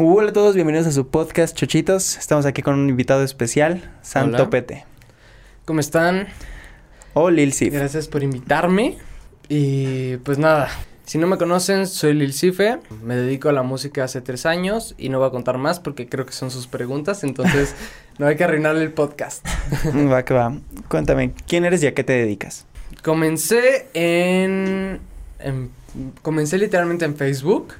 Hola a todos, bienvenidos a su podcast Chochitos. Estamos aquí con un invitado especial, Santo Hola. Pete. ¿Cómo están? O Lil Sif. Gracias por invitarme. Y pues nada, si no me conocen, soy Lil Cife. Me dedico a la música hace tres años y no voy a contar más porque creo que son sus preguntas. Entonces, no hay que arruinarle el podcast. Va que va. Cuéntame, ¿quién eres y a qué te dedicas? Comencé en, en- Comencé literalmente en Facebook.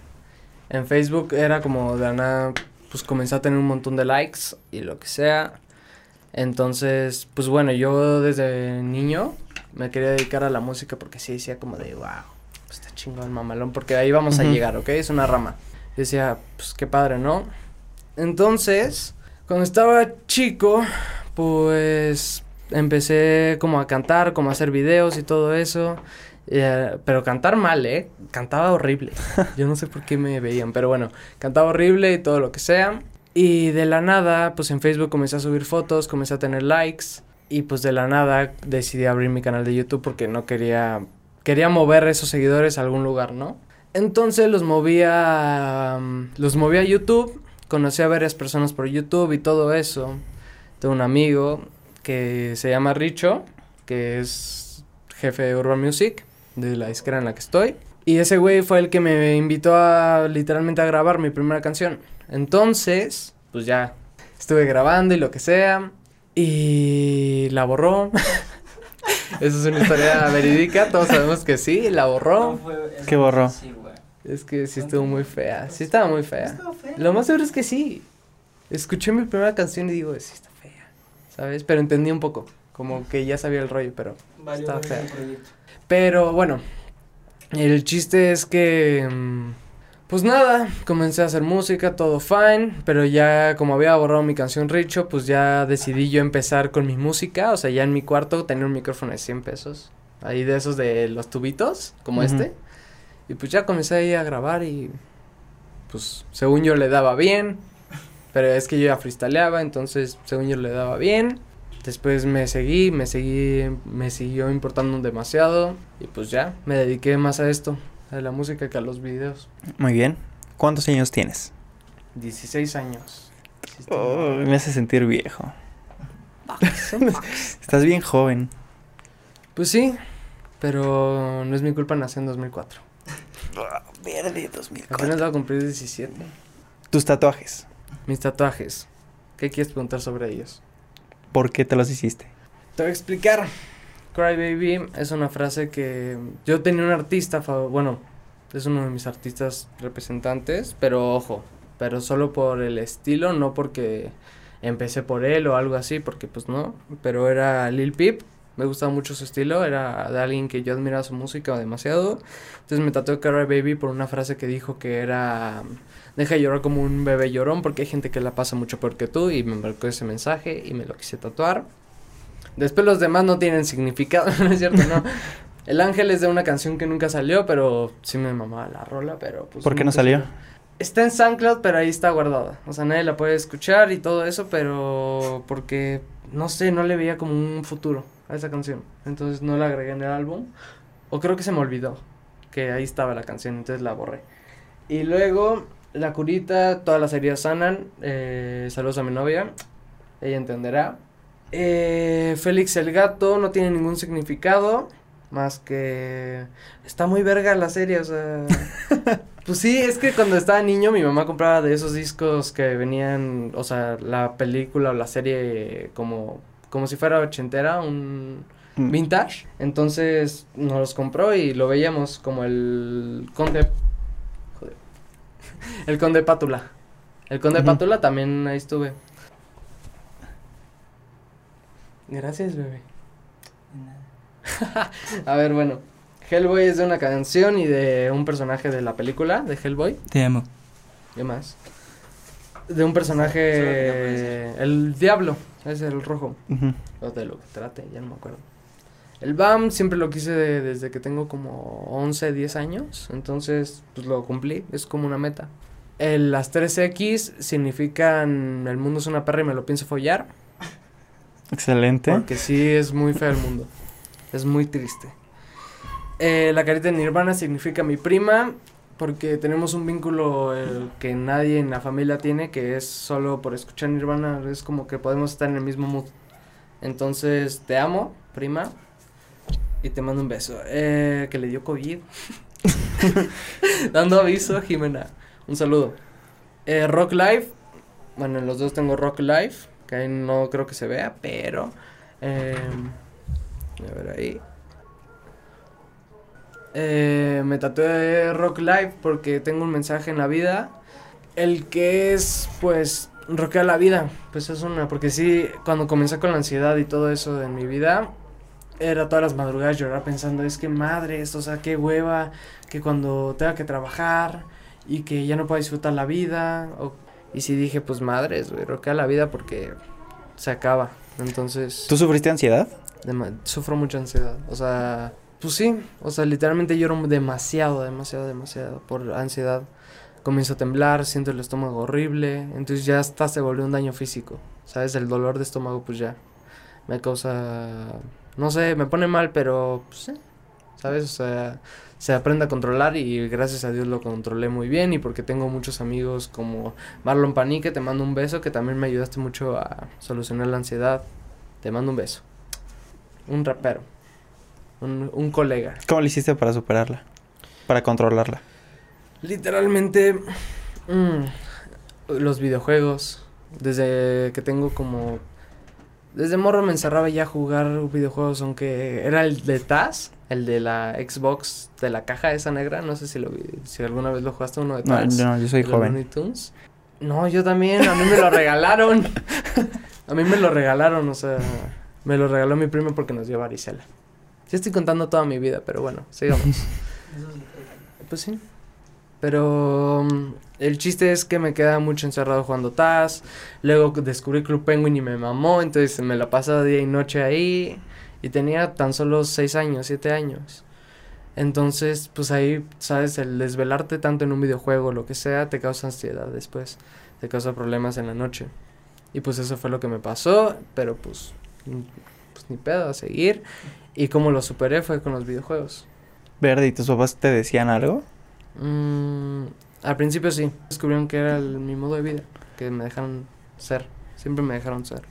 En Facebook era como de nada, pues comencé a tener un montón de likes y lo que sea. Entonces, pues bueno, yo desde niño me quería dedicar a la música porque sí decía como de, wow, está chingón mamalón, porque ahí vamos a llegar, ¿ok? Es una rama. Decía, pues qué padre, ¿no? Entonces, cuando estaba chico, pues empecé como a cantar, como a hacer videos y todo eso. Eh, pero cantar mal, ¿eh? Cantaba horrible. Yo no sé por qué me veían, pero bueno, cantaba horrible y todo lo que sea. Y de la nada, pues en Facebook comencé a subir fotos, comencé a tener likes. Y pues de la nada decidí abrir mi canal de YouTube porque no quería... Quería mover esos seguidores a algún lugar, ¿no? Entonces los moví a... mm, Los moví a YouTube. Conocí a varias personas por YouTube y todo eso. Tengo un amigo que se llama Richo, que es jefe de Urban Music, de la disquera en la que estoy. Y ese güey fue el que me invitó a literalmente a grabar mi primera canción. Entonces, pues ya estuve grabando y lo que sea. Y la borró. Esa es una historia verídica, todos sabemos que sí, la borró. ¿Qué borró? Es que sí estuvo muy fea, sí estaba muy fea. Lo más seguro es que sí. Escuché mi primera canción y digo, sí está fea, ¿sabes? Pero entendí un poco, como que ya sabía el rollo, pero estaba fea. Pero bueno, el chiste es que, mm, pues nada, comencé a hacer música, todo fine, pero ya como había borrado mi canción Richo, pues ya decidí yo empezar con mi música, o sea, ya en mi cuarto tenía un micrófono de 100 pesos, ahí de esos de los tubitos, como este, y pues ya comencé ahí a grabar y, pues, según yo le daba bien, pero es que yo ya freestyleaba, entonces, según yo le daba bien, Después me seguí, me seguí, me siguió importando demasiado y pues ya, me dediqué más a esto, a la música que a los videos. Muy bien. ¿Cuántos años tienes? 16 años. Oh, me hace sentir viejo. Estás bien joven. Pues sí, pero no es mi culpa, nací en 2004. Verde 2004. Apenas voy a cumplir 17. Tus tatuajes. Mis tatuajes. ¿Qué quieres preguntar sobre ellos? ¿Por qué te los hiciste? Te voy a explicar. Cry Baby es una frase que yo tenía un artista, bueno, es uno de mis artistas representantes, pero ojo, pero solo por el estilo, no porque empecé por él o algo así, porque pues no, pero era Lil Peep, me gustaba mucho su estilo, era de alguien que yo admiraba su música demasiado, entonces me tatué Cry Baby por una frase que dijo que era deja de llorar como un bebé llorón porque hay gente que la pasa mucho peor que tú y me marcó ese mensaje y me lo quise tatuar. Después los demás no tienen significado, no es cierto, no. El ángel es de una canción que nunca salió, pero sí me mamaba la rola, pero pues... ¿Por qué no nunca salió? Está en SoundCloud, pero ahí está guardada. O sea, nadie la puede escuchar y todo eso, pero porque, no sé, no le veía como un futuro a esa canción. Entonces no la agregué en el álbum. O creo que se me olvidó que ahí estaba la canción, entonces la borré. Y luego, la curita, todas las heridas sanan. Eh, saludos a mi novia, ella entenderá. Eh, Félix el gato no tiene ningún significado. Más que. Está muy verga la serie, o sea. pues sí, es que cuando estaba niño mi mamá compraba de esos discos que venían. O sea, la película o la serie como. Como si fuera ochentera, un Mm. vintage. Entonces nos los compró y lo veíamos como el Conde. Joder. El Conde Pátula. El Conde Ujú. Pátula también ahí estuve. Gracias, bebé. A ver, bueno. Hellboy es de una canción y de un personaje de la película de Hellboy. Te amo. ¿Qué más? De un personaje. El diablo, es el rojo. O de lo que trate, ya no me acuerdo. El BAM siempre lo quise de- desde que tengo como 11, 10 años. Entonces, pues lo cumplí. Es como una meta. El- las 3X significan el mundo es una perra y me lo pienso follar. Excelente. Porque sí es muy feo el mundo. Es muy triste. Eh, la carita de Nirvana significa mi prima. Porque tenemos un vínculo eh, que nadie en la familia tiene, que es solo por escuchar Nirvana, es como que podemos estar en el mismo mood. Entonces, te amo, prima, y te mando un beso. Eh, que le dio COVID. Dando aviso, Jimena. Un saludo. Eh, Rock Life. Bueno, en los dos tengo Rock Life. Que ahí no creo que se vea, pero. Eh, a ver ahí. Eh, me tatué Rock Life porque tengo un mensaje en la vida. El que es, pues, rockear la vida. Pues es una. Porque sí, cuando comencé con la ansiedad y todo eso en mi vida, era todas las madrugadas llorar pensando, es que madre, esto, o sea, qué hueva, que cuando tenga que trabajar y que ya no pueda disfrutar la vida. O, y sí dije, pues madres, güey, roquea la vida porque se acaba. Entonces... ¿Tú sufriste ansiedad? sufro mucha ansiedad. O sea, pues sí, o sea, literalmente lloro demasiado, demasiado, demasiado por ansiedad. Comienzo a temblar, siento el estómago horrible, entonces ya hasta se volvió un daño físico, ¿sabes? El dolor de estómago pues ya me causa, no sé, me pone mal, pero pues sí, ¿sabes? O sea, se aprende a controlar y gracias a Dios lo controlé muy bien y porque tengo muchos amigos como Marlon Panique, te mando un beso, que también me ayudaste mucho a solucionar la ansiedad. Te mando un beso. Un rapero. Un, un colega. ¿Cómo lo hiciste para superarla? Para controlarla. Literalmente mmm, los videojuegos. Desde que tengo como desde morro me encerraba ya a jugar videojuegos, aunque era el de Taz, el de la Xbox de la caja esa negra, no sé si lo si alguna vez lo jugaste uno de Taz. No, no yo soy joven. No, yo también, a mí me lo regalaron. a mí me lo regalaron, o sea, me lo regaló mi primo porque nos dio varicela. Ya estoy contando toda mi vida, pero bueno, sigamos. pues sí. Pero mm, el chiste es que me queda mucho encerrado jugando Taz. Luego descubrí Club Penguin y me mamó. Entonces me la pasaba día y noche ahí. Y tenía tan solo 6 años, 7 años. Entonces, pues ahí, ¿sabes? El desvelarte tanto en un videojuego, lo que sea, te causa ansiedad después. Te causa problemas en la noche. Y pues eso fue lo que me pasó. Pero pues, pues ni pedo, a seguir. Y como lo superé fue con los videojuegos. Verde, ¿y tus papás te decían algo? Mm, al principio sí. Descubrieron que era mi modo de vida. Que me dejaron ser. Siempre me dejaron ser.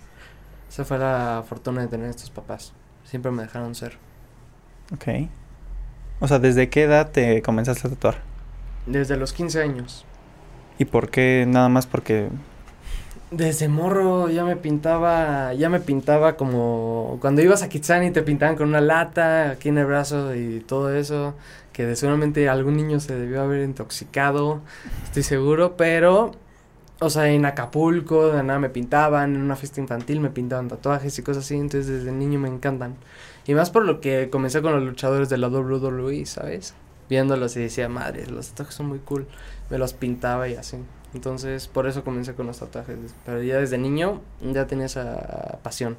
Esa fue la fortuna de tener estos papás. Siempre me dejaron ser. Ok. O sea, ¿desde qué edad te comenzaste a tatuar? Desde los 15 años. ¿Y por qué? Nada más porque... Desde morro ya me pintaba, ya me pintaba como cuando ibas a Kitsani te pintaban con una lata aquí en el brazo y todo eso que seguramente algún niño se debió haber intoxicado, estoy seguro, pero, o sea, en Acapulco, de nada me pintaban, en una fiesta infantil me pintaban tatuajes y cosas así, entonces desde niño me encantan. Y más por lo que comencé con los luchadores de la WWE, ¿sabes? Viéndolos y decía, madre, los tatuajes son muy cool, me los pintaba y así. Entonces, por eso comencé con los tatuajes, pero ya desde niño ya tenía esa pasión,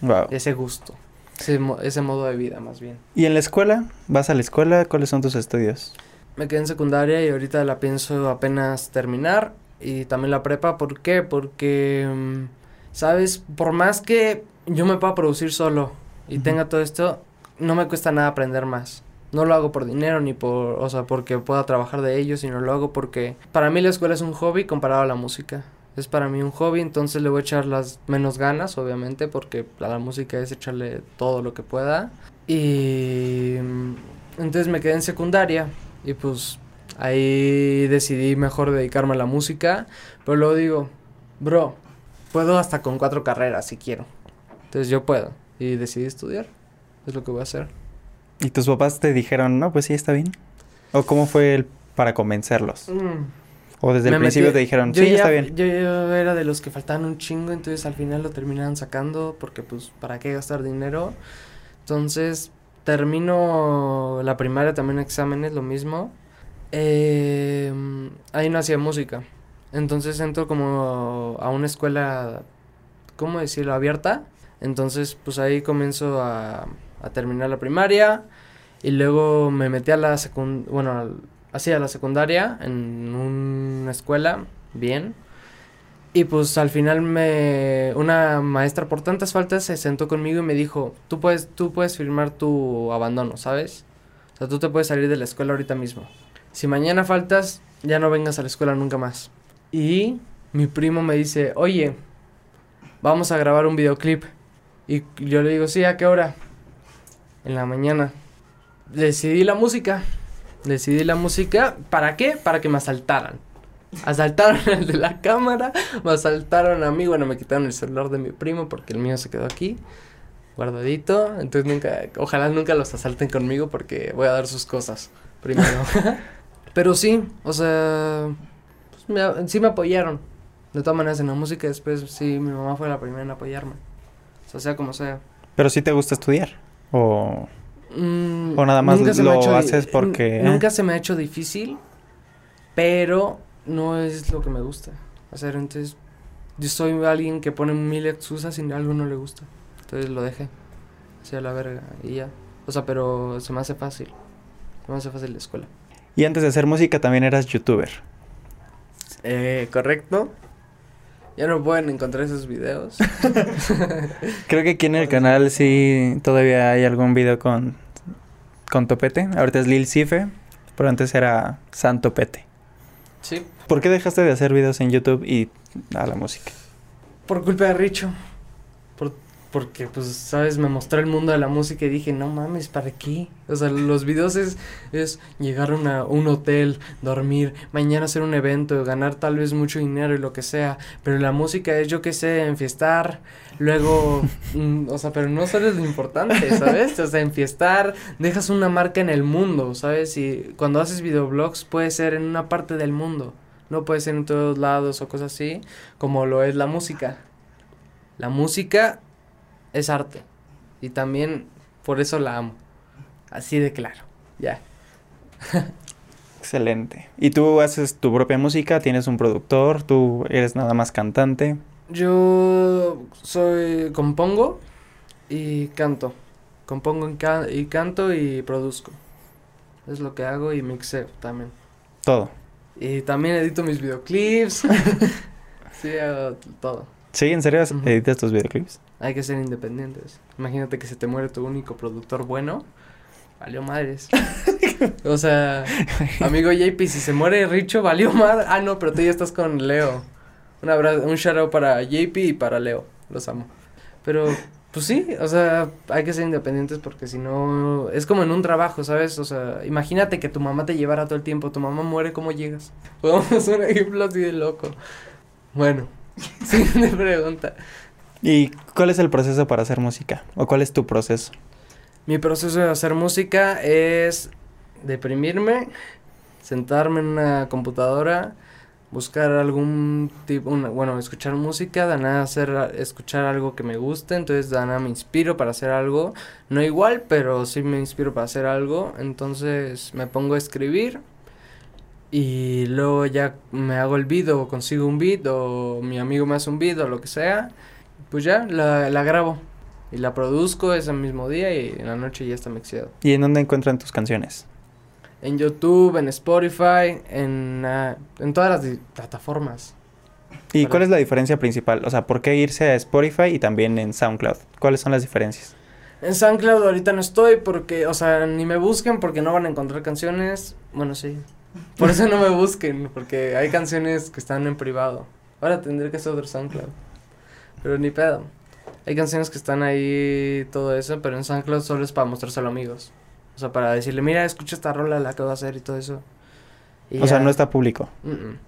wow. ese gusto. Ese, ese modo de vida, más bien. ¿Y en la escuela? ¿Vas a la escuela? ¿Cuáles son tus estudios? Me quedé en secundaria y ahorita la pienso apenas terminar. Y también la prepa, ¿por qué? Porque, mm, ¿sabes? Por más que yo me pueda producir solo y tenga todo esto, no me cuesta nada aprender más. No lo hago por dinero ni por, o sea, porque pueda trabajar de ello, sino lo hago porque para mí la escuela es un hobby comparado a la música es para mí un hobby, entonces le voy a echar las menos ganas, obviamente, porque la música es echarle todo lo que pueda. Y mm, entonces me quedé en secundaria y pues ahí decidí mejor dedicarme a la música, pero luego digo, bro, puedo hasta con cuatro carreras si quiero. Entonces yo puedo y decidí estudiar, es lo que voy a hacer. ¿Y tus papás te dijeron, no, pues sí, está bien? ¿O cómo fue el para convencerlos? Mm. O desde el principio te dijeron, sí, está bien. Yo, era de los que faltaban un chingo, entonces al final lo terminaban sacando porque pues para qué gastar dinero. Entonces termino la primaria también exámenes, lo mismo. Eh, ahí no hacía música. Entonces entro como a una escuela, ¿cómo decirlo? Abierta. Entonces pues ahí comienzo a, a terminar la primaria. Y luego me metí a la secundaria, bueno, hacía la secundaria en una escuela, bien. Y pues al final me una maestra por tantas faltas se sentó conmigo y me dijo, "Tú puedes tú puedes firmar tu abandono, ¿sabes? O sea, tú te puedes salir de la escuela ahorita mismo." si mañana faltas, ya no vengas a la escuela nunca más. Y mi primo me dice, oye, vamos a grabar un videoclip. Y yo le digo, sí, ¿a qué hora? En la mañana. Decidí la música. Decidí la música. ¿Para qué? Para que me asaltaran. Asaltaron al de la cámara, me asaltaron a mí, bueno, me quitaron el celular de mi primo porque el mío se quedó aquí, guardadito, entonces nunca, ojalá nunca los asalten conmigo porque voy a dar sus cosas primero. Pero sí, o sea, pues me, sí me apoyaron, de todas maneras en la música, después sí, mi mamá fue la primera en apoyarme, o sea, sea como sea. Pero sí te gusta estudiar, o... Mm, O nada más nunca se me lo hecho haces porque, eh. Nunca se me ha hecho difícil, pero no es lo que me gusta hacer. Entonces, yo soy alguien que pone mil excusas y algo no le gusta. Entonces lo dejé. Así a la verga y ya. O sea, pero se me hace fácil. Se me hace fácil la escuela. Y antes de hacer música también eras youtuber. Eh, correcto. Ya no pueden encontrar esos videos. Creo que aquí en el canal sí todavía hay algún video con, con Topete. Ahorita es Lil Cife, pero antes era San Topete. sí. ¿Por qué dejaste de hacer videos en YouTube y a la música? Por culpa de Richo. Por, porque, pues, sabes, me mostró el mundo de la música y dije, no mames, ¿para qué? O sea, los videos es, es llegar a una- un hotel, dormir, mañana hacer un evento, ganar tal vez mucho dinero y lo que sea. Pero la música es, yo qué sé, enfiestar, luego, mm, o sea, pero no solo es lo importante, ¿sabes? O sea, enfiestar, dejas una marca en el mundo, ¿sabes? Y cuando haces videoblogs puede ser en una parte del mundo. No puede ser en todos lados o cosas así, como lo es la música. La música es arte. Y también por eso la amo. Así de claro. Ya. Excelente. ¿Y tú haces tu propia música? ¿Tienes un productor? ¿Tú eres nada más cantante? Yo soy compongo y canto. Compongo y, ca- y canto y produzco. Es lo que hago y mixeo también. Todo. Y también edito mis videoclips. sí, hago todo. ¿Sí? ¿En serio editas tus videoclips? Hay que ser independientes. Imagínate que se te muere tu único productor bueno. Valió madres. o sea, amigo JP, si se muere Richo, valió madre. Ah, no, pero tú ya estás con Leo. Un abrazo, un shout out para JP y para Leo. Los amo. Pero, pues sí, o sea, hay que ser independientes porque si no. Es como en un trabajo, ¿sabes? O sea, imagínate que tu mamá te llevara todo el tiempo. Tu mamá muere, ¿cómo llegas? Podemos un ejemplo así de loco. Bueno, siguiente pregunta. ¿Y cuál es el proceso para hacer música? ¿O cuál es tu proceso? Mi proceso de hacer música es deprimirme, sentarme en una computadora, buscar algún tipo, una- bueno, escuchar música, de nada hacer, escuchar algo que me guste, entonces de nada me inspiro para hacer algo, no igual, pero sí me inspiro para hacer algo, entonces me pongo a escribir y luego ya me hago el beat o consigo un beat o mi amigo me hace un beat lo que sea, pues ya la, la grabo. Y la produzco ese mismo día y en la noche ya está mixeado. ¿Y en dónde encuentran tus canciones? En YouTube, en Spotify, en, ah, en todas las plataformas. ¿Y Para- cuál es la diferencia principal? O sea, ¿por qué irse a Spotify y también en SoundCloud? ¿Cuáles son las diferencias? En SoundCloud ahorita no estoy porque, o sea, ni me busquen porque no van a encontrar canciones. Bueno, sí. Por eso no me busquen, porque hay canciones que están en privado. Ahora tendré que hacer otro SoundCloud. Pero ni pedo. Hay canciones que están ahí, todo eso, pero en SoundCloud solo es para mostrárselo a amigos. O sea, para decirle, mira, escucha esta rola, la que voy a hacer y todo eso. Y O sea, no está público. Mm, mm.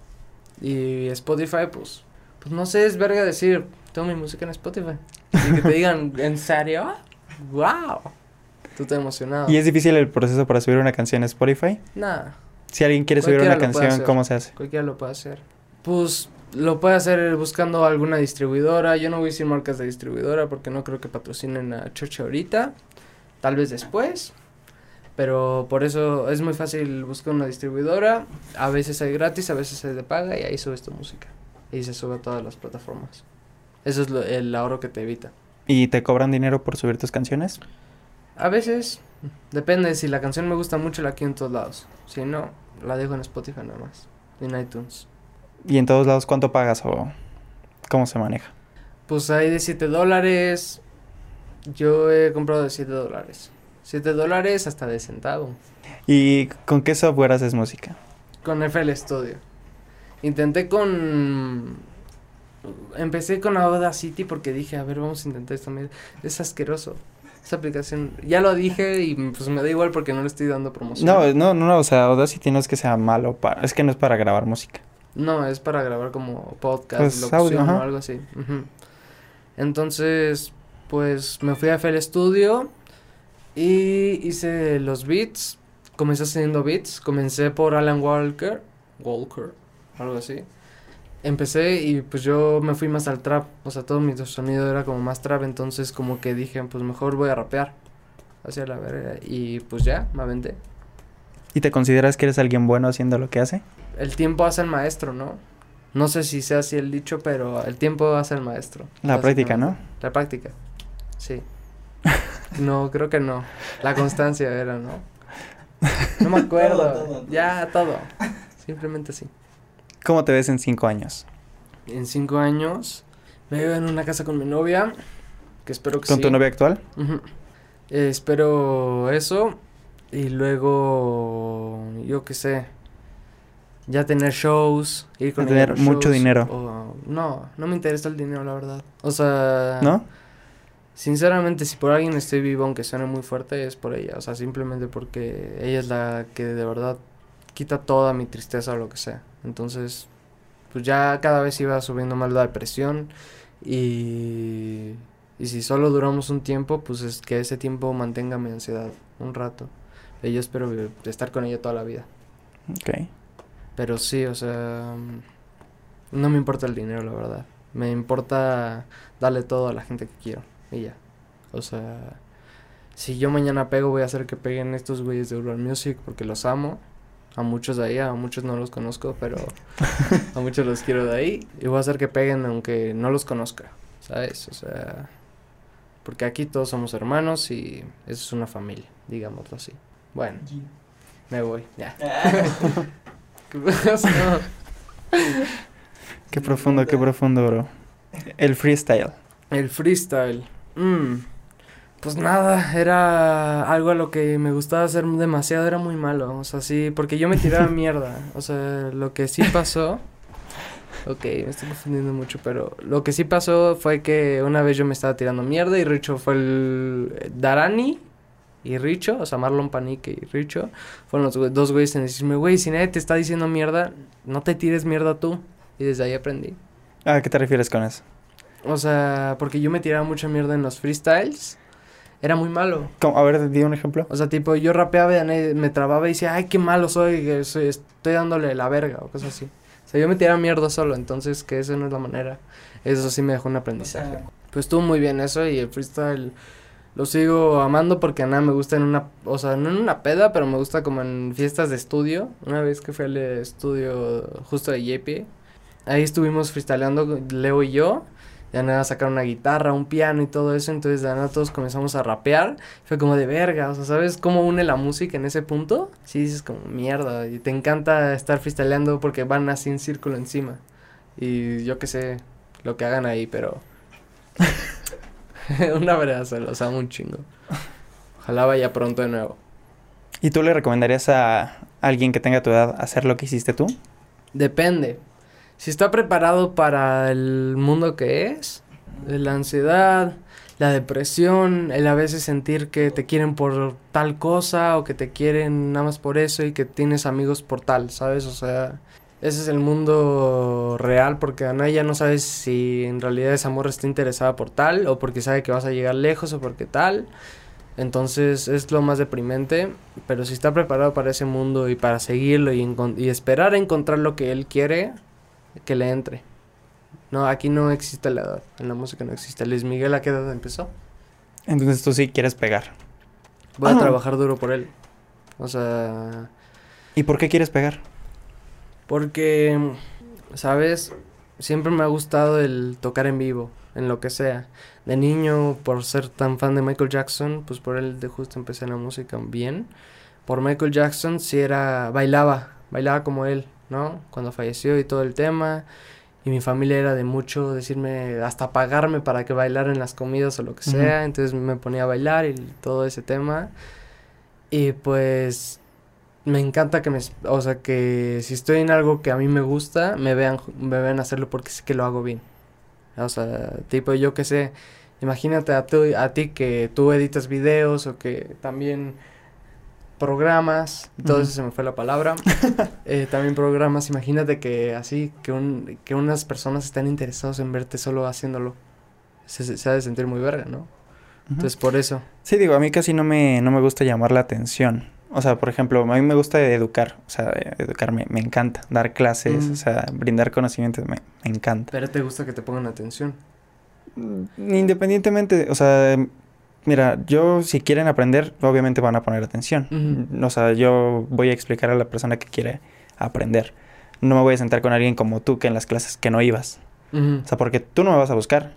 Y Spotify, pues, pues no sé, es verga decir, tengo mi música en Spotify. Y que te digan, ¿en serio? ¡Wow! Tú te emocionado. ¿Y es difícil el proceso para subir una canción a Spotify? Nada, Si alguien quiere subir una canción. ¿cómo se hace? cualquiera lo puede hacer. Pues lo puede hacer buscando alguna distribuidora. Yo no voy a decir marcas de distribuidora porque no creo que patrocinen a Choche ahorita. Tal vez después. Pero por eso es muy fácil buscar una distribuidora. A veces hay gratis, a veces hay de paga y ahí subes tu música. Y se sube a todas las plataformas. Eso es lo- el ahorro que te evita. ¿Y te cobran dinero por subir tus canciones? A veces, depende, si la canción me gusta mucho la quiero en todos lados. Si no, la dejo en Spotify nada más. En iTunes. ¿Y en todos lados cuánto pagas o cómo se maneja? Pues hay de 7 dólares. Yo he comprado de 7 dólares. 7 dólares hasta de centavo. ¿Y con qué software haces música? Con FL Studio. Intenté con... Empecé con Audacity porque dije, a ver, vamos a intentar esto. Es asqueroso. Esa aplicación, ya lo dije y pues me da igual porque no le estoy dando promoción. No, no, no, o sea, Audacity no es que sea malo, para, es que no es para grabar música. No, es para grabar como podcast, pues, audio, o algo así. Entonces, pues me fui a FL Studio y hice los beats. Comencé haciendo beats. Comencé por Alan Walker. Walker, algo así. Empecé y pues yo me fui más al trap. O sea, todo mi sonido era como más trap. Entonces, como que dije, pues mejor voy a rapear. Hacia la verga. Y pues ya, me aventé. ¿Y te consideras que eres alguien bueno haciendo lo que hace? El tiempo hace el maestro, ¿no? No sé si sea así el dicho, pero el tiempo hace el maestro. La práctica, ¿no? La práctica, sí. No, creo que no. La constancia era, ¿no? No me acuerdo. Ya, todo. Simplemente sí. ¿Cómo te ves en cinco años? En cinco años me veo en una casa con mi novia, que espero que ¿Con tu novia actual? espero eso. Y luego, yo qué sé, ya tener shows, ir con tener mucho dinero. no, no me interesa el dinero, la verdad. O sea, ¿no? Sinceramente, si por alguien estoy vivo, aunque suene muy fuerte, es por ella. O sea, simplemente porque ella es la que de verdad quita toda mi tristeza o lo que sea. Entonces, pues ya cada vez iba subiendo más la depresión y, y si solo duramos un tiempo, pues es que ese tiempo mantenga mi ansiedad un rato. Y yo espero estar con ella toda la vida. Ok. Pero sí, o sea, no me importa el dinero, la verdad. Me importa darle todo a la gente que quiero. Y ya. O sea, si yo mañana pego, voy a hacer que peguen estos güeyes de Urban Music porque los amo. A muchos de ahí, a muchos no los conozco, pero a muchos los quiero de ahí. Y voy a hacer que peguen aunque no los conozca, ¿sabes? O sea, porque aquí todos somos hermanos y eso es una familia, digámoslo así. Bueno, me voy, ya. qué profundo, qué profundo, bro. El freestyle. El freestyle. Mm. Pues nada, era algo a lo que me gustaba hacer demasiado, era muy malo, o sea, sí, porque yo me tiraba mierda, o sea, lo que sí pasó, ok, me estoy confundiendo mucho, pero lo que sí pasó fue que una vez yo me estaba tirando mierda y Richo fue el Darani y Richo, o sea, Marlon Panique y Richo, fueron los dos güeyes en decirme, güey, si nadie te está diciendo mierda, no te tires mierda tú. Y desde ahí aprendí. ¿A qué te refieres con eso? O sea, porque yo me tiraba mucha mierda en los freestyles. Era muy malo. A ver, di un ejemplo. O sea, tipo, yo rapeaba y me trababa y decía, ay, qué malo soy, estoy dándole la verga o cosas así. O sea, yo me tiraba mierda solo, entonces que eso no es la manera. Eso sí me dejó un aprendizaje. pues estuvo muy bien eso y el freestyle lo sigo amando porque nada me gusta en una, o sea, no en una peda, pero me gusta como en fiestas de estudio. Una vez que fui al estudio justo de JP, ahí estuvimos freestyleando Leo y yo. Ya nada, sacar una guitarra, un piano y todo eso. Entonces, de nada, todos comenzamos a rapear. Fue como de verga. O sea, ¿sabes cómo une la música en ese punto? Sí, dices como mierda. Y te encanta estar freestyleando porque van así en círculo encima. Y yo qué sé lo que hagan ahí, pero. una verdad, los amo un chingo. Ojalá vaya pronto de nuevo. ¿Y tú le recomendarías a alguien que tenga tu edad hacer lo que hiciste tú? Depende. Si está preparado para el mundo que es, la ansiedad, la depresión, el a veces sentir que te quieren por tal cosa o que te quieren nada más por eso y que tienes amigos por tal, ¿sabes? O sea, ese es el mundo real porque Ana ya no sabes si en realidad esa morra está interesada por tal o porque sabe que vas a llegar lejos o porque tal. Entonces es lo más deprimente, pero si está preparado para ese mundo y para seguirlo y, y esperar a encontrar lo que él quiere, que le entre. No, aquí no existe la edad, en la música no existe. Luis Miguel, ¿a qué edad empezó? Entonces tú sí quieres pegar. Voy a trabajar duro por él. O sea... ¿Y por qué quieres pegar? Porque, ¿sabes? Siempre me ha gustado el tocar en vivo, en lo que sea. De niño, por ser tan fan de Michael Jackson, pues por él de justo empecé la música bien. Por Michael Jackson sí era, bailaba, bailaba como él, ¿no? Cuando falleció y todo el tema. y mi familia era de mucho decirme, hasta pagarme para que bailara en las comidas o lo que sea, entonces me ponía a bailar y todo ese tema. Y pues me encanta que me, o sea, que si estoy en algo que a mí me gusta, me vean, me vean hacerlo porque sé que lo hago bien. O sea, tipo, yo que sé, imagínate a, tú- a ti que tú editas videos o que también programas, todo Ujú. eso se me fue la palabra, eh, también programas, imagínate que así, que, un, que unas personas están interesados en verte solo haciéndolo. Se, se, ha de sentir muy verga, ¿no? Entonces, por eso. Sí, digo, a mí casi no me, no me gusta llamar la atención. O sea, por ejemplo, a mí me gusta educar. O sea, educar me, encanta. Dar clases, Mm. o sea, brindar conocimientos me, me encanta. Pero te gusta que te pongan atención. Mm, Independientemente, o sea, mira, yo si quieren aprender, obviamente van a poner atención. O sea, yo voy a explicar a la persona que quiere aprender. No me voy a sentar con alguien como tú que en las clases que no ibas. O sea, porque tú no me vas a buscar.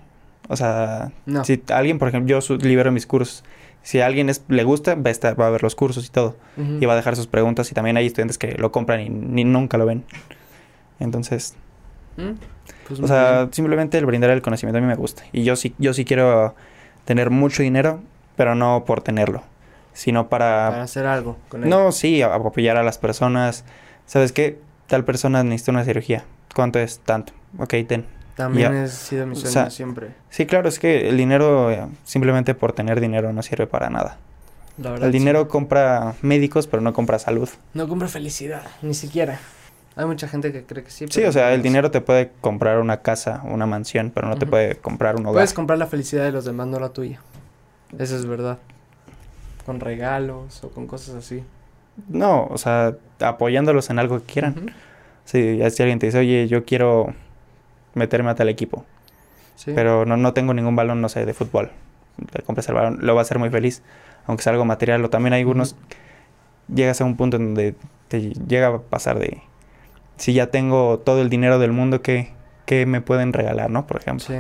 O sea, No. si alguien, por ejemplo, yo libero mis cursos. Si a alguien es, le gusta, va a, estar, va a ver los cursos y todo. Y va a dejar sus preguntas. Y también hay estudiantes que lo compran y ni nunca lo ven. Entonces, ¿Mm? Pues o sea, bien. simplemente el brindar el conocimiento a mí me gusta. Y yo sí, yo sí quiero tener mucho dinero, pero no por tenerlo. Sino para... para hacer algo con él. no, sí, a- apoyar a las personas. ¿Sabes qué? Tal persona necesita una cirugía. ¿Cuánto es? Tanto. Ok, ten. También ha sido mi O sueño sea, siempre. Sí, claro, es que el dinero, eh, simplemente por tener dinero, no sirve para nada. La verdad. El sí. dinero compra médicos, pero no compra salud. No compra felicidad, ni siquiera. Hay mucha gente que cree que sí. Sí, o sea, no el dinero te puede comprar una casa, una mansión, pero no te puede comprar un hogar. Puedes comprar la felicidad de los demás, no la tuya. Eso es verdad. Con regalos o con cosas así. No, o sea, apoyándolos en algo que quieran. Ya si alguien te dice, oye, yo quiero meterme a tal equipo, Sí. pero no, no tengo ningún balón, no sé, de fútbol. Le compras el balón, lo va a hacer muy feliz, aunque sea algo material. O también hay Ujú. unos, llegas a un punto en donde te llega a pasar de, si ya tengo todo el dinero del mundo, ¿qué, qué me pueden regalar, no? Por ejemplo. Sí.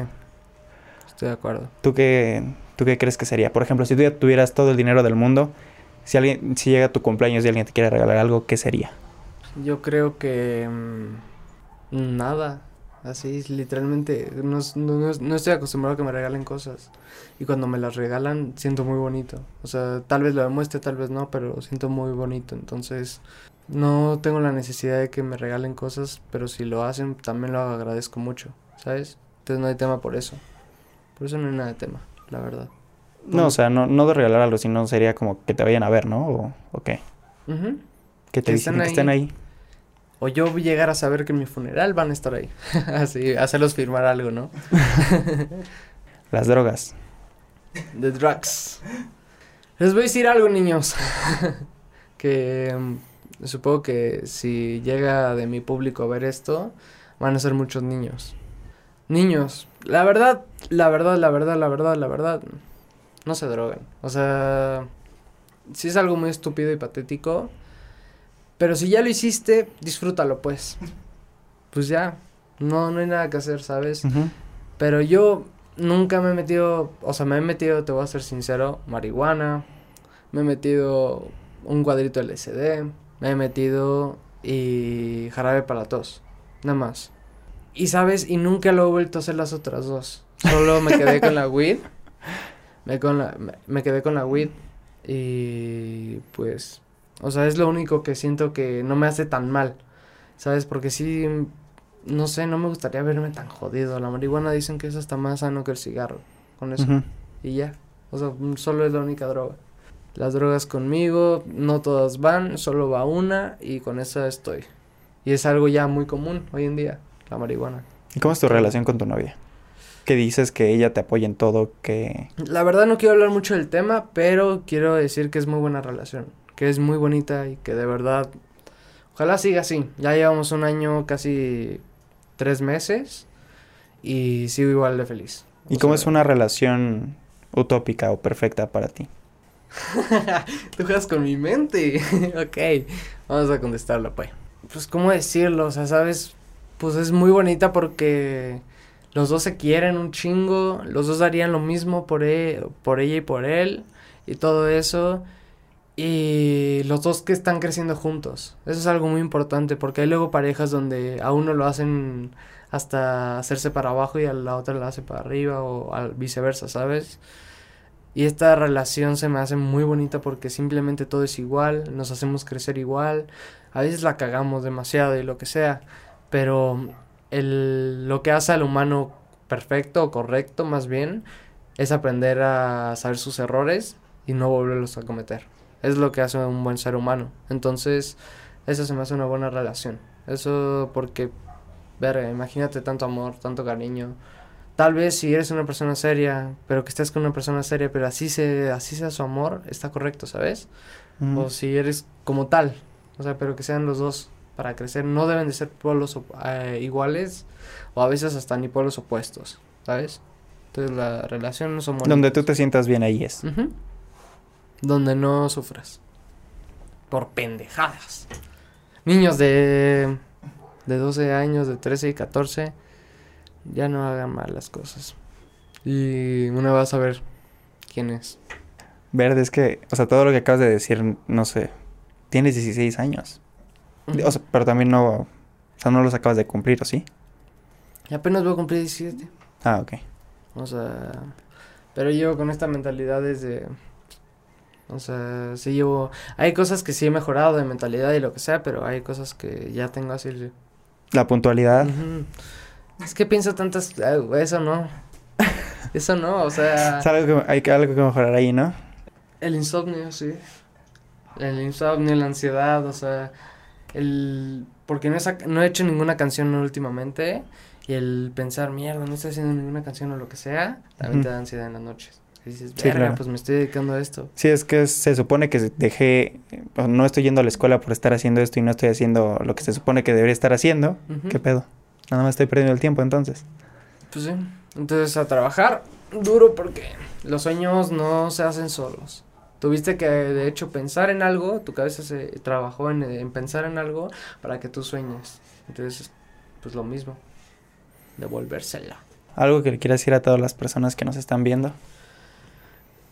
Estoy de acuerdo. ¿Tú qué, ¿Tú qué crees que sería? Por ejemplo, si tú ya tuvieras todo el dinero del mundo, si alguien, si llega tu cumpleaños y alguien te quiere regalar algo, ¿qué sería? Yo creo que. mm, nada. Así, literalmente. No, no, no es- no estoy acostumbrado a que me regalen cosas. Y cuando me las regalan, siento muy bonito. O sea, tal vez lo demuestre, tal vez no, pero siento muy bonito. Entonces, no tengo la necesidad de que me regalen cosas, pero si lo hacen, también lo agradezco mucho, ¿sabes? Entonces, no hay tema por eso. Por eso no hay nada de tema, la verdad. No, o sea, no, no de regalar algo, sino sería como que te vayan a ver, ¿no? ¿O, o qué? Que te Que dicen estén que estén ahí. O yo llegar a saber que en mi funeral van a estar ahí. Así, hacerlos firmar algo, ¿no? Las drogas. The drugs. Les voy a decir algo, niños. que mm, supongo que si llega de mi público a ver esto, van a ser muchos niños. Niños, la verdad, la verdad, la verdad, la verdad, la verdad, no se droguen. O sea, si es algo muy estúpido y patético, pero si ya lo hiciste, disfrútalo, pues. Pues ya, no, no hay nada que hacer, ¿sabes? Pero yo nunca me he metido, o sea, me he metido, te voy a ser sincero, marihuana, me he metido un cuadrito LSD, me he metido y jarabe para la tos, nada más. Y sabes, y nunca lo he vuelto a hacer las otras dos. Solo me quedé con la weed, me, con la, me, me quedé con la weed y pues, o sea, es lo único que siento que no me hace tan mal, ¿sabes? Porque sí, no sé, no me gustaría verme tan jodido. La marihuana dicen que es hasta más sano que el cigarro. Con eso. Y ya. O sea, solo es la única droga. Las drogas conmigo, no todas van, solo va una y con esa estoy. Y es algo ya muy común hoy en día, la marihuana. ¿Y cómo es tu relación con tu novia? Que dices que ella te apoya en todo, que... La verdad no quiero hablar mucho del tema, pero quiero decir que es muy buena relación. Que es muy bonita y que de verdad... Ojalá siga así. Ya llevamos un año, casi tres meses. Y sigo igual de feliz. ¿Y O cómo sea, es una relación utópica o perfecta para ti? Tú juegas con mi mente. ok, vamos a contestarlo, pues. Pues, ¿cómo decirlo? O sea, ¿sabes? Pues es muy bonita porque los dos se quieren un chingo, los dos darían lo mismo por, e- por ella y por él, y todo eso. Y los dos que están creciendo juntos. Eso es algo muy importante porque hay luego parejas donde a uno lo hacen hasta hacerse para abajo y a la otra la hace para arriba o al viceversa, ¿sabes? Y esta relación se me hace muy bonita porque simplemente todo es igual, nos hacemos crecer igual, a veces la cagamos demasiado y lo que sea, pero el, lo que hace al humano perfecto o correcto más bien es aprender a saber sus errores y no volverlos a cometer. Es lo que hace un buen ser humano. Entonces, eso se me hace una buena relación. Eso porque, ver, imagínate tanto amor, tanto cariño. Tal vez si eres una persona seria, pero que estés con una persona seria, pero así, se, así sea su amor, está correcto, ¿sabes? Mm. O si eres como tal, o sea, pero que sean los dos para crecer. No deben de ser polos eh, iguales o a veces hasta ni polos opuestos, ¿sabes? Entonces la relación no son Donde tú te sientas bien ahí es. Donde no sufras. Por pendejadas. Niños de, de 12 años, de 13 y 14, ya no hagan mal las cosas. Y una va a saber quién es. Verde, es que, o sea, todo lo que acabas de decir, no sé, tienes 16 años. O sea, pero también no, o sea, no los acabas de cumplir, ¿o sí? Y apenas voy a cumplir 17. Ah, ok. O sea, pero llevo con esta mentalidad desde... O sea, sí llevo... Hay cosas que sí he mejorado de mentalidad y lo que sea, pero hay cosas que ya tengo así. La puntualidad. Es que pienso tantas... ah, Eso no. Eso no, o sea... Es algo que, hay algo que mejorar ahí, ¿no? El insomnio, sí. El insomnio, la ansiedad, o sea... El... Porque no he, no he hecho ninguna canción últimamente. Y el pensar, mierda, no estoy haciendo ninguna canción o lo que sea, también te da ansiedad en las noches. Y dices, Sí, verga, claro. pues me estoy dedicando a esto. Sí, es que se supone que dejé, no estoy yendo a la escuela por estar haciendo esto y no estoy haciendo lo que se supone que debería estar haciendo. Ujú. ¿Qué pedo? Nada más estoy perdiendo el tiempo entonces. Pues sí. Entonces a trabajar duro porque los sueños no se hacen solos. Tuviste que de hecho pensar en algo, tu cabeza se trabajó en, en pensar en algo para que tú sueñes. Entonces, pues lo mismo. Devolvérsela. Algo que le quieras decir a todas las personas que nos están viendo.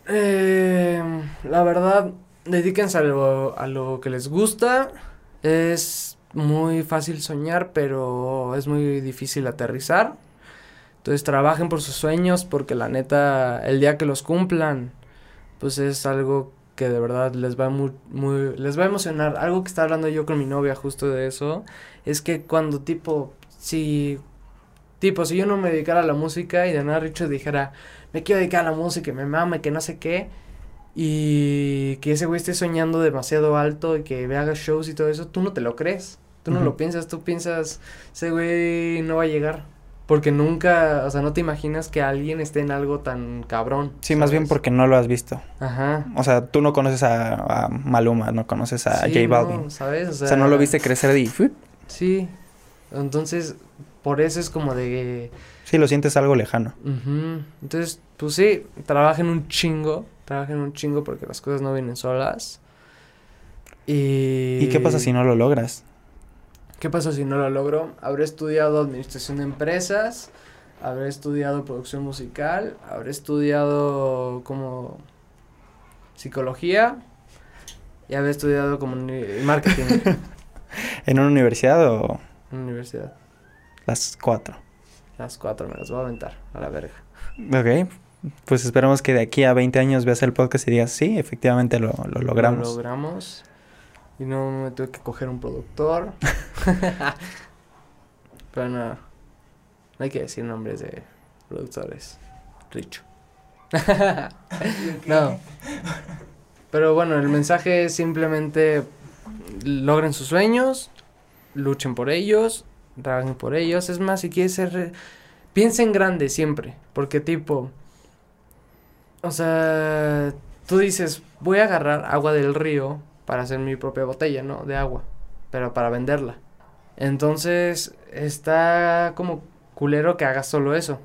Eh, la verdad, dedíquense a lo, a lo que les gusta. Es muy fácil soñar, pero es muy difícil aterrizar. Entonces trabajen por sus sueños porque la neta, el día que los cumplan, pues es algo que de verdad les va muy, muy, les va a emocionar. Algo que estaba hablando yo con mi novia justo de eso, es que cuando tipo, si, tipo, si yo no me dedicara a la música y de nada Richo dijera, me quiero dedicar a la música, me mame, que no sé qué. Y que ese güey esté soñando demasiado alto y que haga shows y todo eso, tú no te lo crees. Tú no lo piensas, tú piensas, ese güey no va a llegar. Porque nunca, o sea, no te imaginas que alguien esté en algo tan cabrón. Sí, más bien porque no lo has visto. Ajá. O sea, tú no conoces a, a Maluma, no conoces a Sí, J no, Balvin. ¿sabes? O o sea, sea, no lo viste crecer y... Sí. Entonces, por eso es como de... Sí, lo sientes algo lejano. Entonces, pues sí, trabajen un chingo, trabajen un chingo porque las cosas no vienen solas. Y... ¿Y qué pasa si no lo logras? ¿Qué pasa si no lo logro? Habré estudiado administración de empresas, habré estudiado producción musical, habré estudiado como psicología y habré estudiado como marketing ¿En una universidad o en la universidad. Las cuatro? Las cuatro me las voy a aventar a la verga. Ok, pues esperamos que de aquí a 20 años veas el podcast y digas, sí, efectivamente lo, lo logramos. Lo logramos. Y no me tuve que coger un productor. Pero no. No hay que decir nombres de productores. Richo. no. Pero bueno, el mensaje es simplemente logren sus sueños, luchen por ellos, trabajen por ellos. Es más, si quieres ser... Piensa en grande siempre, porque tipo... O sea, tú dices, voy a agarrar agua del río para hacer mi propia botella, ¿no? De agua, pero para venderla. Entonces, está como culero que hagas solo eso.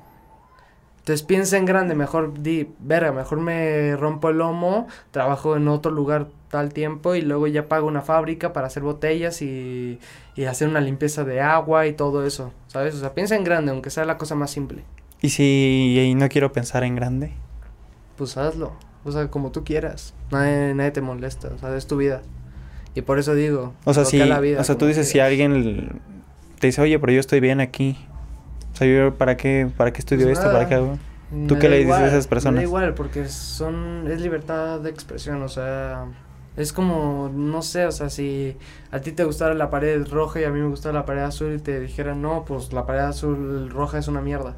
Entonces piensa en grande, mejor di, verga, mejor me rompo el lomo, trabajo en otro lugar tal tiempo y luego ya pago una fábrica para hacer botellas y, y hacer una limpieza de agua y todo eso, ¿sabes? O sea, piensa en grande, aunque sea la cosa más simple. ¿Y si y no quiero pensar en grande? Pues hazlo, o sea, como tú quieras, nadie, nadie te molesta, o sea, es tu vida. Y por eso digo, O sea, si, la vida o sea tú dices, si quieras. alguien te dice, oye, pero yo estoy bien aquí, O sea, yo, ¿para qué, para qué estudio Pues esto? ¿Para qué hago? ¿Tú Me qué le dices a igual, esas Me personas? da igual, porque son, es libertad de expresión, o sea, es como, no sé, o sea, si a ti te gustara la pared roja y a mí me gustara la pared azul y te dijeran, no, pues la pared azul roja es una mierda,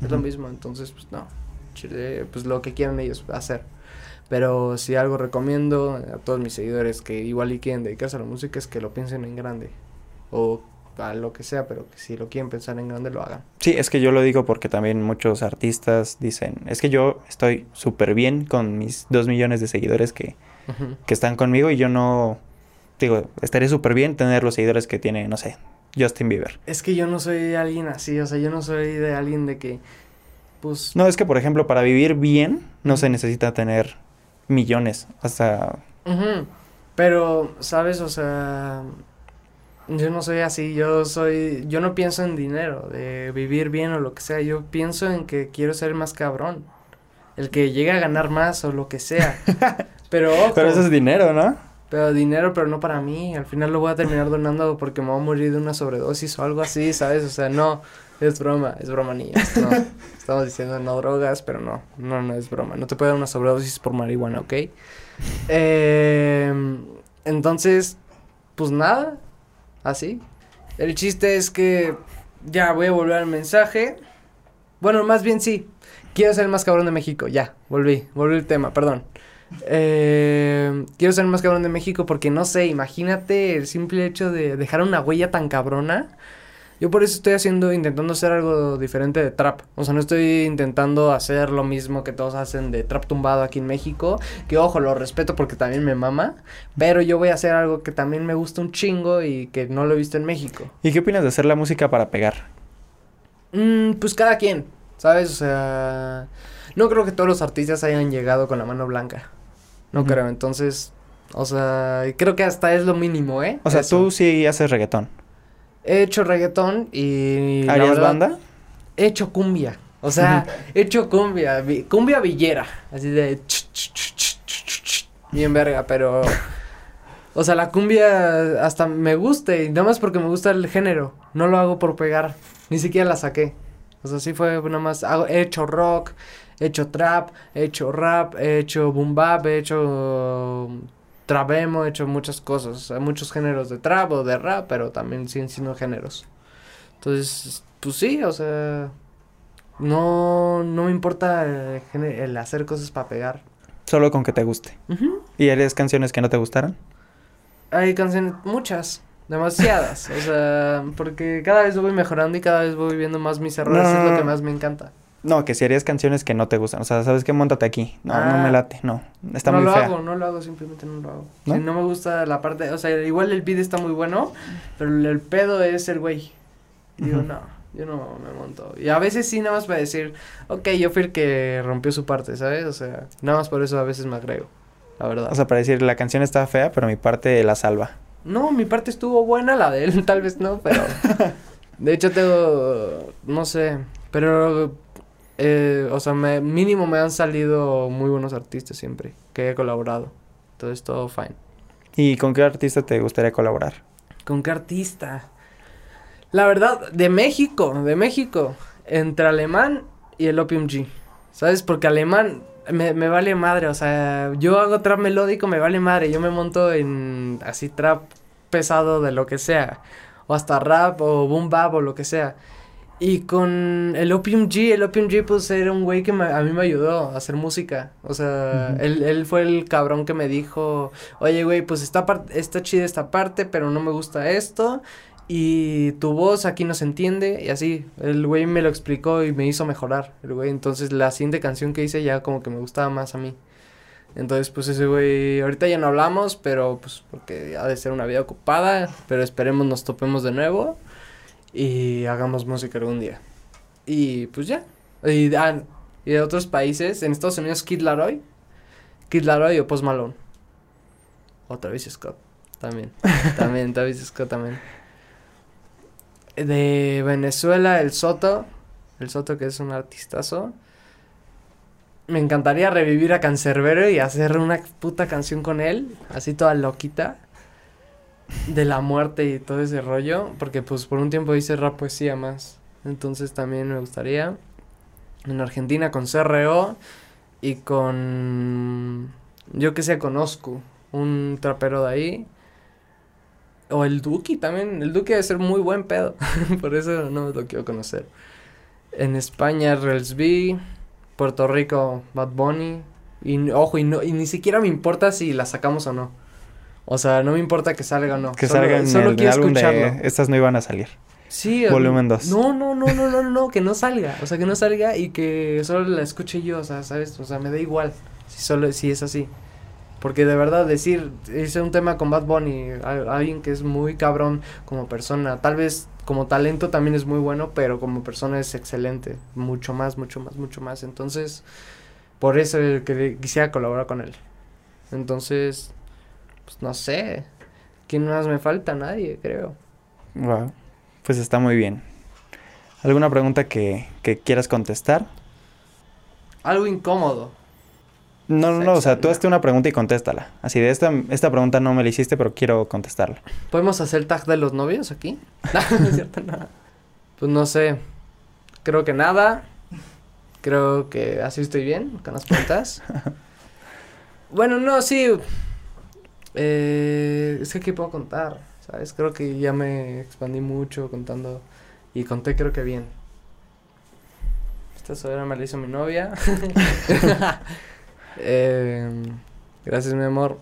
es lo mismo, entonces, pues no, chile, pues lo que quieran ellos hacer. Pero si algo recomiendo a todos mis seguidores que igual y quieren dedicarse a la música es que lo piensen en grande, o a lo que sea, pero que si lo quieren pensar en grande lo hagan. Sí, es que yo lo digo porque también muchos artistas dicen, es que yo estoy súper bien con mis dos millones de seguidores que, Que están conmigo y yo no, digo, estaría súper bien tener los seguidores que tiene, no sé, Justin Bieber. Es que yo no soy alguien así, o sea, yo no soy de alguien de que, pues... No, es que por ejemplo, para vivir bien no se necesita tener millones, hasta... Pero, ¿sabes? O sea, yo no soy así, yo soy, yo no pienso en dinero, de vivir bien o lo que sea, yo pienso en que quiero ser más cabrón, el que llegue a ganar más o lo que sea. Pero ojo, Pero eso es dinero, ¿no? pero dinero, pero no para mí, al final lo voy a terminar donando porque me voy a morir de una sobredosis o algo así, ¿sabes? O sea, no, es broma, es broma niñas, no. Estamos diciendo no drogas, pero no, no, no es broma. No te puede dar una sobredosis por marihuana, ¿ok? Eh, entonces, pues nada, así. El chiste es que ya voy a volver al mensaje. Bueno, más bien sí. Quiero ser el más cabrón de México, ya, volví, volví el tema, perdón. Eh, quiero ser el más cabrón de México porque no sé, imagínate el simple hecho de dejar una huella tan cabrona. Yo por eso estoy haciendo, intentando hacer algo diferente de trap. O sea, no estoy intentando hacer lo mismo que todos hacen de trap tumbado aquí en México. Que ojo, lo respeto porque también me mama. Pero yo voy a hacer algo que también me gusta un chingo y que no lo he visto en México. ¿Y qué opinas de hacer la música para pegar? Mm, pues cada quien, ¿sabes? O sea, no creo que todos los artistas hayan llegado con la mano blanca. No creo, entonces, o sea, creo que hasta es lo mínimo, ¿eh? O sea, Eso. tú sí haces reggaetón. He hecho reggaetón y... ¿Harías verdad, banda? He hecho cumbia, o sea, he hecho cumbia, cumbia villera, así de... Bien verga, pero... O sea, la cumbia hasta me gusta y nada más porque me gusta el género. No lo hago por pegar. Ni siquiera la saqué. O sea, sí fue nada más. Hago, he hecho rock, he hecho trap, he hecho rap, he hecho boom bap, he hecho um, trapemo, he hecho muchas cosas. Muchos géneros de trap o de rap, pero también siguen siendo géneros. Entonces, pues sí, o sea. No, no me importa el, el hacer cosas para pegar. Solo con que te guste. ¿Y harías canciones que no te gustaran? Hay canciones, muchas, demasiadas, o sea, porque cada vez voy mejorando y cada vez voy viendo más mis errores, es lo que más me encanta. No, que si harías canciones que no te gustan. O sea, ¿sabes qué? Móntate aquí. No, no Ah. me late. No, está no muy lo fea. hago, no lo hago, simplemente no lo hago. ¿No? Si no me gusta la parte, o sea, igual el beat está muy bueno, pero el, pedo es el güey. Y digo, no, yo no me monto. Y a veces sí, nada más para decir, ok, yo fui el que rompió su parte, ¿sabes? O sea, nada más por eso a veces me agrego, la verdad. O sea, para decir, la canción está fea, pero mi parte la salva. No, mi parte estuvo buena, la de él tal vez no, pero... de hecho tengo... no sé, pero... eh, o sea, me, mínimo me han salido muy buenos artistas siempre que he colaborado. Entonces todo fine. ¿Y con qué artista te gustaría colaborar? ¿Con qué artista? La verdad, de México, de México, entre Alemán y el Opium G. ¿Sabes? Porque Alemán me, me vale madre, o sea, yo hago trap melódico, me vale madre, yo me monto en así trap pesado de lo que sea, o hasta rap o boom bap o lo que sea. Y con el Opium G, el Opium G pues era un güey que me- a mí me ayudó a hacer música. O sea, él, él fue el cabrón que me dijo, oye güey, pues está, par- está chida esta parte, pero no me gusta esto. Y tu voz aquí no se entiende. Y así, el güey me lo explicó y me hizo mejorar. El güey, entonces la siguiente canción que hice ya como que me gustaba más a mí. Entonces, pues ese güey, ahorita ya no hablamos, pero pues porque ha de ser una vida ocupada. Pero esperemos nos topemos de nuevo y hagamos música algún día. Y pues ya. Y, ah, y de otros países, en Estados Unidos, Kid Laroi. Kid Laroi o Post Malone. O Travis Scott. También. también, Travis Scott también. De Venezuela, el Soto. El Soto que es un artistazo. Me encantaría revivir a Cancerbero y hacer una puta canción con él. Así toda loquita. De la muerte y todo ese rollo. Porque pues por un tiempo hice rap poesía más. Entonces también me gustaría. En Argentina con CRO y con. Yo que sé, conozco un trapero de ahí. O el Duki también. El Duki debe ser muy buen pedo. Por eso no lo quiero conocer. En España, Rels. Puerto Rico, Bad Bunny. Y ojo, y, no, y ni siquiera me importa si la sacamos o no. O sea, no me importa que salga o no. Que salga en solo el, quiero álbum escucharlo. de estas no iban a salir. Sí. Volumen 2. No, no, no, no, no, no, que no salga. O sea, que no salga y que solo la escuche yo, o sea, ¿sabes? O sea, me da igual si solo si es así. Porque de verdad decir, hice un tema con Bad Bunny, alguien que es muy cabrón como persona, tal vez como talento también es muy bueno, pero como persona es excelente, mucho más, mucho más, mucho más. Entonces, por eso que quisiera colaborar con él. Entonces, pues no sé, ¿quién más me falta? Nadie, creo. Wow, pues está muy bien. ¿Alguna pregunta que, que quieras contestar? Algo incómodo. No, no, no, o sea, tú hazte una pregunta y contéstala. Así de esta, esta pregunta no me la hiciste, pero quiero contestarla. ¿Podemos hacer tag de los novios aquí? no, es cierto, nada. Pues no sé. Creo que nada. Creo que así estoy bien con las preguntas. bueno, no, sí. Eh, es que aquí puedo contar, ¿sabes? Creo que ya me expandí mucho contando. Y conté creo que bien. Esta sudadera me la hizo mi novia. Eh, gracias, mi amor.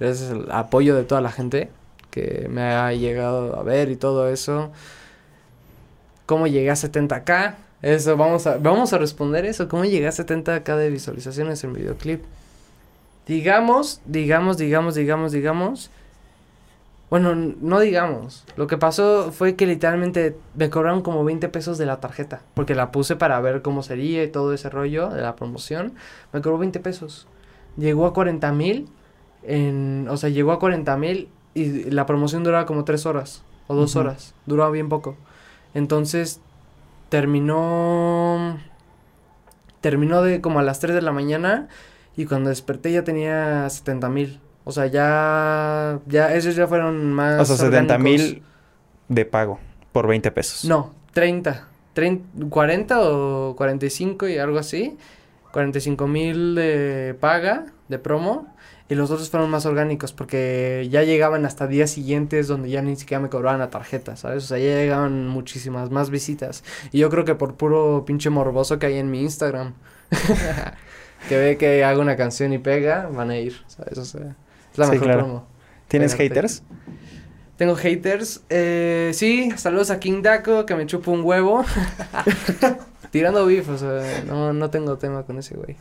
Gracias al apoyo de toda la gente que me ha llegado a ver y todo eso. ¿Cómo llegué a 70k? Eso, vamos a, vamos a responder eso. ¿Cómo llegué a 70k de visualizaciones en videoclip? Digamos, digamos, digamos, digamos, digamos bueno, no digamos. Lo que pasó fue que literalmente me cobraron como 20 pesos de la tarjeta. Porque la puse para ver cómo sería y todo ese rollo de la promoción. Me cobró 20 pesos. Llegó a 40 mil. O sea, llegó a 40 mil y la promoción duraba como 3 horas o 2 horas. Duraba bien poco. Entonces, terminó... Terminó de como a las 3 de la mañana. Y cuando desperté ya tenía 70 mil. O sea, ya, ya, esos ya fueron más. O sea, 70 mil de pago por 20 pesos. No, 30. 30 40 o 45 y algo así. 45 mil de paga, de promo. Y los otros fueron más orgánicos porque ya llegaban hasta días siguientes donde ya ni siquiera me cobraban la tarjeta, ¿sabes? O sea, ya llegaban muchísimas más visitas. Y yo creo que por puro pinche morboso que hay en mi Instagram. que ve que hago una canción y pega, van a ir, ¿sabes? O sea. Es la mejor promo. ¿Tienes haters? Tengo haters. Eh, sí, saludos a King Daco, que me chupa un huevo. Tirando bif, o sea, no, no tengo tema con ese güey.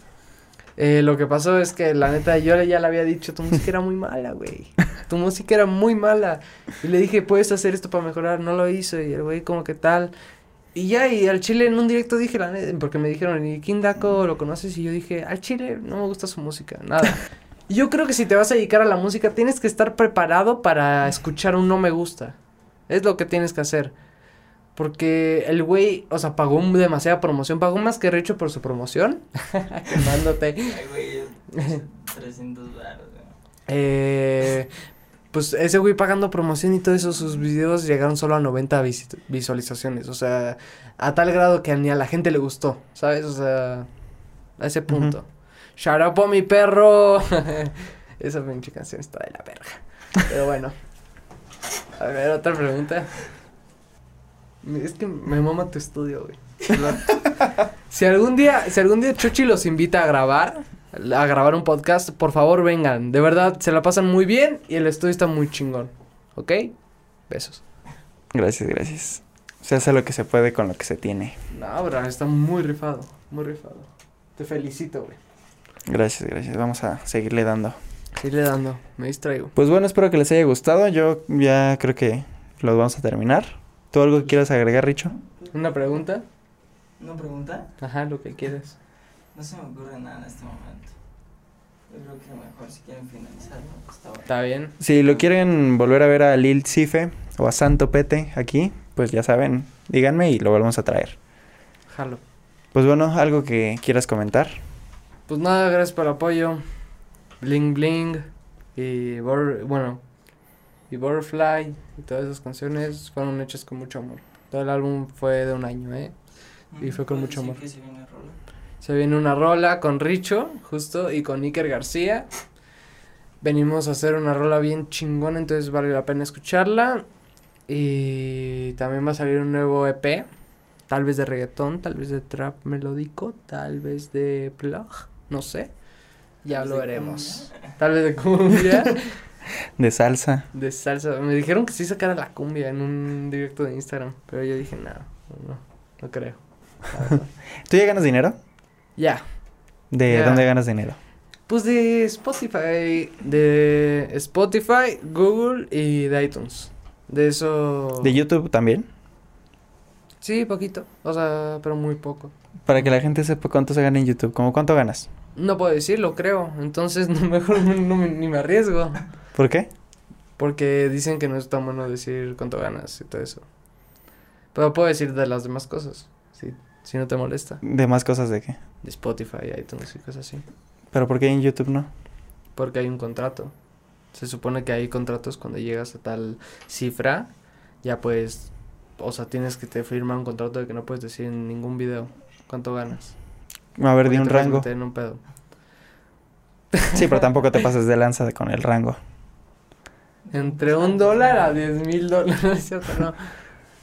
Eh, lo que pasó es que la neta yo ya le había dicho, tu música era muy mala, güey. Tu música era muy mala. Y le dije, puedes hacer esto para mejorar. No lo hizo. Y el güey como que tal. Y ya, y al chile en un directo dije, la neta, porque me dijeron, ¿y King Daco lo conoces? Y yo dije, al chile no me gusta su música, nada. Yo creo que si te vas a dedicar a la música, tienes que estar preparado para escuchar un no me gusta. Es lo que tienes que hacer. Porque el güey, o sea, pagó demasiada promoción. Pagó más que Richo por su promoción. Quemándote. Ay, güey, 300 Eh, pues ese güey pagando promoción y todo eso, sus videos llegaron solo a 90 visualizaciones. O sea, a tal grado que ni a la gente le gustó, ¿sabes? O sea, a ese punto. Shout out a mi perro. Esa pinche canción está de la verga. Pero bueno. A ver, otra pregunta. Es que me mama tu estudio, güey. si algún día, si algún día Chuchi los invita a grabar, a grabar un podcast, por favor vengan. De verdad, se la pasan muy bien y el estudio está muy chingón. ¿Ok? Besos. Gracias, gracias. Se hace lo que se puede con lo que se tiene. No, bro, está muy rifado, muy rifado. Te felicito, güey. Gracias, gracias. Vamos a seguirle dando. Seguirle dando, me distraigo. Pues bueno, espero que les haya gustado. Yo ya creo que lo vamos a terminar. ¿Tú algo que quieras agregar, Richo? ¿Una pregunta? ¿Una pregunta? Ajá, lo que quieras. No se me ocurre nada en este momento. Yo creo que mejor si quieren finalizarlo. Está, está bien. Si lo quieren volver a ver a Lil Cife o a Santo Pete aquí, pues ya saben, díganme y lo volvemos a traer. Jalo. Pues bueno, algo que quieras comentar. Pues nada, gracias por el apoyo. Bling Bling y bueno, y Butterfly y todas esas canciones fueron hechas con mucho amor. Todo el álbum fue de un año, ¿eh? Y fue con ¿Puedes mucho amor. que se viene rola? Se viene una rola con Richo, justo, y con Iker García. Venimos a hacer una rola bien chingona, entonces vale la pena escucharla. Y también va a salir un nuevo EP, tal vez de reggaetón, tal vez de trap melódico, tal vez de plug, no sé. Ya lo veremos. Tal vez de cumbia, De salsa. de salsa. Me dijeron que sí sacara la cumbia en un directo de Instagram, pero yo dije, no, no, no creo. la verdad". ¿Tú ya ganas dinero? Ya. ¿De dónde ganas dinero? Pues de Spotify, de Spotify, Google y de iTunes. De eso. ¿De YouTube también? Sí, poquito. O sea, pero muy poco. Para que la gente sepa cuánto se gana en YouTube. ¿Cómo cuánto ganas? No puedo decirlo, creo. Entonces, no, mejor no, me- ni me arriesgo. ¿Por qué? Porque dicen que no es tan bueno decir cuánto ganas y todo eso. Pero puedo decir de las demás cosas. Si, si no te molesta. ¿De más cosas de qué? De Spotify, iTunes y cosas así. ¿Pero por qué en YouTube no? Porque hay un contrato. Se supone que hay contratos cuando llegas a tal cifra, ya pues, o sea, tienes que te firmar un contrato de que no puedes decir en ningún video cuánto ganas. A ver, di un rango. en un pedo. Sí, pero tampoco te pases de lanza de- con el rango. Entre un dólar a diez mil dólares, ¿no es cierto? No,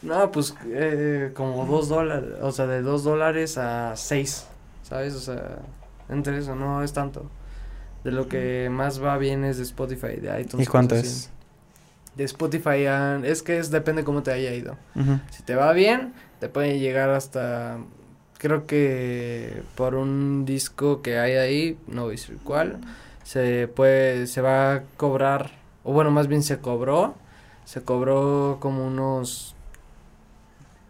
no pues eh, como dos dólares, o sea, de dos dólares a seis, ¿sabes? O sea, entre eso, no es tanto. De lo que más va bien es de Spotify, de iTunes. ¿Y cuánto es? De Spotify, ah, es que es depende cómo te haya ido. Si te va bien, te puede llegar hasta, creo que por un disco que hay ahí, no voy a decir cuál, se puede, se va a cobrar, o bueno, más bien se cobró, se cobró como unos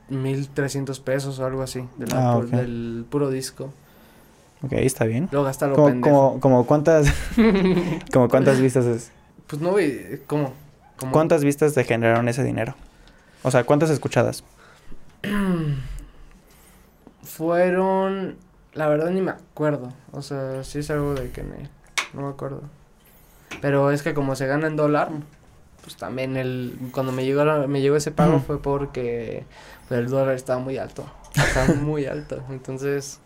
1300 pesos o algo así, Ah, del puro disco. Ok, está bien. Lo ¿Cómo, pendejo. cómo, cómo cuántas, como cuántas vistas es? Pues no, ¿cómo? ¿Cómo? ¿Cuántas vistas te generaron ese dinero? O sea, ¿cuántas escuchadas? Fueron, la verdad ni me acuerdo, o sea, sí es algo de que me, no me acuerdo. Pero es que como se gana en dólar, pues también el, cuando me llegó, la- me llegó ese pago fue porque pues, el dólar estaba muy alto, estaba muy alto, entonces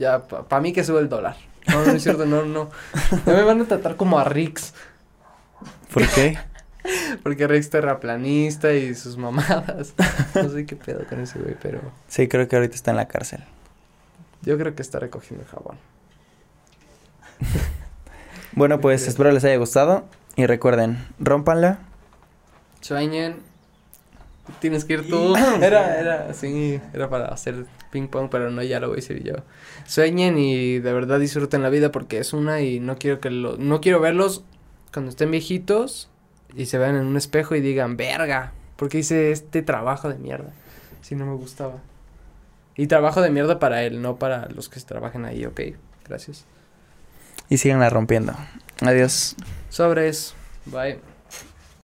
ya para mí que sube el dólar. No, no es cierto, no, no. Ya me van a tratar como a Rix, ¿Por qué? porque Rix terraplanista y sus mamadas. No sé qué pedo con ese güey, pero Sí, creo que ahorita está en la cárcel. yo creo que está recogiendo el jabón. Bueno, pues espero les haya gustado. Y recuerden, rómpanla. Sueñen. Tienes que ir tú. Era, era, sí, era para hacer ping pong, pero no, ya lo voy a decir yo. Sueñen y de verdad disfruten la vida porque es una y no quiero que lo, no quiero verlos cuando estén viejitos y se vean en un espejo y digan, verga, porque hice este trabajo de mierda. Si no me gustaba. Y trabajo de mierda para él, no para los que trabajen ahí, ok. Gracias. Y síganla rompiendo. Adiós. Sobres. Bye.